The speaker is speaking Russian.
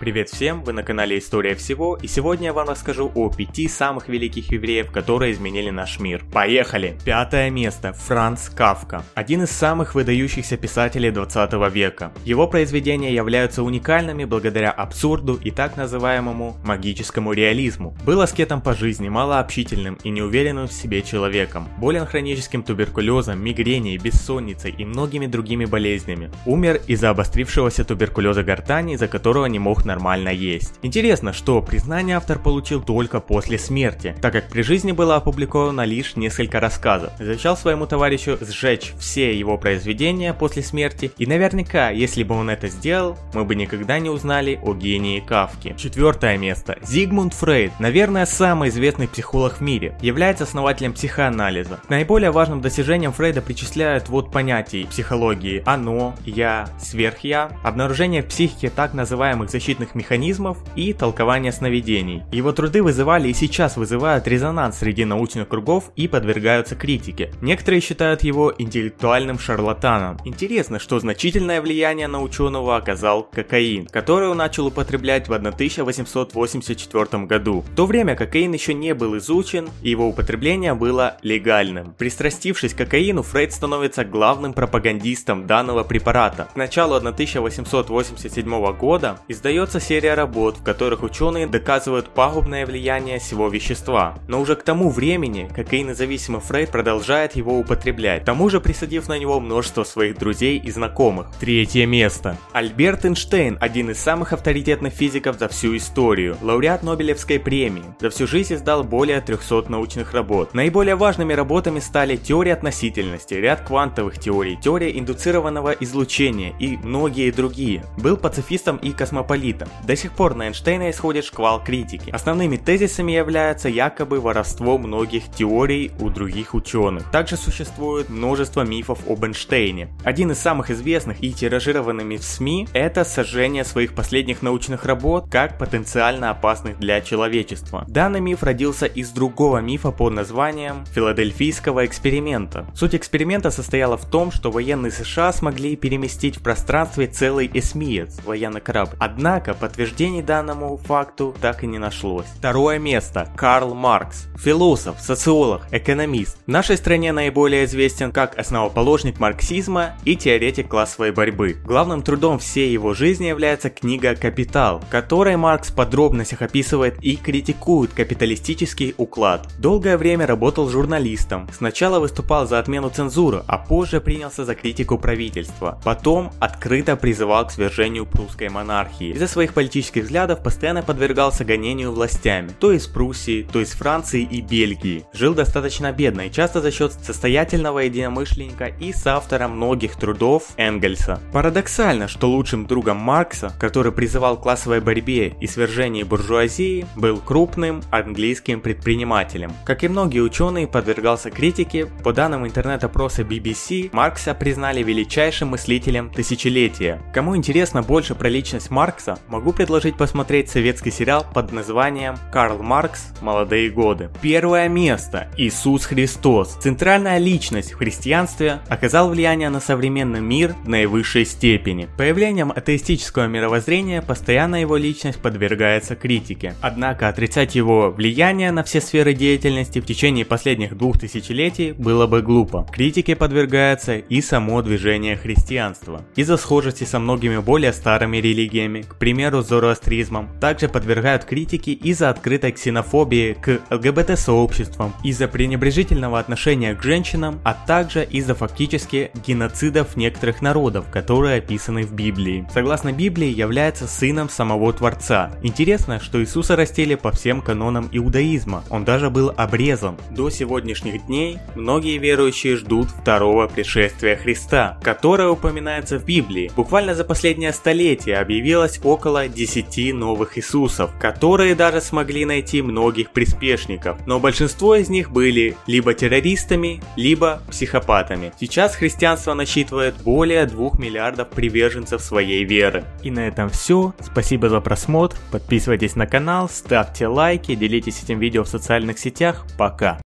Привет всем, вы на канале История Всего, и сегодня я вам расскажу о пяти самых великих евреев, которые изменили наш мир. Поехали! Пятое место. Франц Кавка. Один из самых выдающихся писателей 20 века. Его произведения являются уникальными благодаря абсурду и так называемому магическому реализму. Был аскетом по жизни, малообщительным и неуверенным в себе человеком. Болен хроническим туберкулезом, мигренией, бессонницей и многими другими болезнями. Умер из-за обострившегося туберкулеза гортани, из-за которого не мог нормально есть. Интересно, что признание автор получил только после смерти, так как при жизни было опубликовано лишь несколько рассказов. Завещал своему товарищу сжечь все его произведения после смерти, и наверняка, если бы он это сделал, мы бы никогда не узнали о гении Кавки. Четвертое место. Зигмунд Фрейд, наверное, самый известный психолог в мире, является основателем психоанализа. К наиболее важным достижениям Фрейда причисляют вот понятий психологии «оно», «я», «сверхя», обнаружение в психике так называемых защитных защитных механизмов и толкования сновидений. Его труды вызывали и сейчас вызывают резонанс среди научных кругов и подвергаются критике. Некоторые считают его интеллектуальным шарлатаном. Интересно, что значительное влияние на ученого оказал кокаин, который он начал употреблять в 1884 году. В то время кокаин еще не был изучен, и его употребление было легальным. Пристрастившись к кокаину, Фрейд становится главным пропагандистом данного препарата. К началу 1887 года издается Создается серия работ, в которых ученые доказывают пагубное влияние всего вещества. Но уже к тому времени кокаинозависимый Фрейд продолжает его употреблять, к тому же присадив на него множество своих друзей и знакомых. Третье место. Альберт Эйнштейн – один из самых авторитетных физиков за всю историю, лауреат Нобелевской премии. За всю жизнь издал более 300 научных работ. Наиболее важными работами стали теория относительности, ряд квантовых теорий, теория индуцированного излучения и многие другие. Был пацифистом и космополитом Фрейда. До сих пор на Эйнштейна исходит шквал критики. Основными тезисами являются якобы воровство многих теорий у других ученых. Также существует множество мифов об Эйнштейне. Один из самых известных и тиражированными в СМИ – это сожжение своих последних научных работ как потенциально опасных для человечества. Данный миф родился из другого мифа под названием Филадельфийского эксперимента. Суть эксперимента состояла в том, что военные США смогли переместить в пространстве целый эсмиец, военный корабль. Однако Однако подтверждений данному факту так и не нашлось. Второе место. Карл Маркс. Философ, социолог, экономист. В нашей стране наиболее известен как основоположник марксизма и теоретик классовой борьбы. Главным трудом всей его жизни является книга «Капитал», в которой Маркс в подробностях описывает и критикует капиталистический уклад. Долгое время работал журналистом. Сначала выступал за отмену цензуры, а позже принялся за критику правительства. Потом открыто призывал к свержению прусской монархии. Из-за своих политических взглядов постоянно подвергался гонению властями, то из Пруссии, то из Франции и Бельгии. Жил достаточно бедно и часто за счет состоятельного единомышленника и соавтора многих трудов Энгельса. Парадоксально, что лучшим другом Маркса, который призывал к классовой борьбе и свержении буржуазии, был крупным английским предпринимателем. Как и многие ученые, подвергался критике. По данным интернет-опроса BBC, Маркса признали величайшим мыслителем тысячелетия. Кому интересно больше про личность Маркса, могу предложить посмотреть советский сериал под названием «Карл Маркс. Молодые годы». Первое место. Иисус Христос. Центральная личность в христианстве оказал влияние на современный мир наивысшей степени. Появлением атеистического мировоззрения постоянно его личность подвергается критике. Однако отрицать его влияние на все сферы деятельности в течение последних двух тысячелетий было бы глупо. Критике подвергается и само движение христианства. Из-за схожести со многими более старыми религиями, к примеру, зороастризмом, также подвергают критике из-за открытой ксенофобии к ЛГБТ-сообществам, из-за пренебрежительного отношения к женщинам, а также из-за фактически геноцидов некоторых народов, которые описаны в Библии. Согласно Библии, является сыном самого Творца. Интересно, что Иисуса растили по всем канонам иудаизма, он даже был обрезан. До сегодняшних дней многие верующие ждут второго пришествия Христа, которое упоминается в Библии. Буквально за последнее столетие объявилось около 10 новых Иисусов, которые даже смогли найти многих приспешников, но большинство из них были либо террористами, либо психопатами. Сейчас христианство насчитывает более 2 миллиардов приверженцев своей веры. И на этом все. Спасибо за просмотр, подписывайтесь на канал, ставьте лайки, делитесь этим видео в социальных сетях. Пока!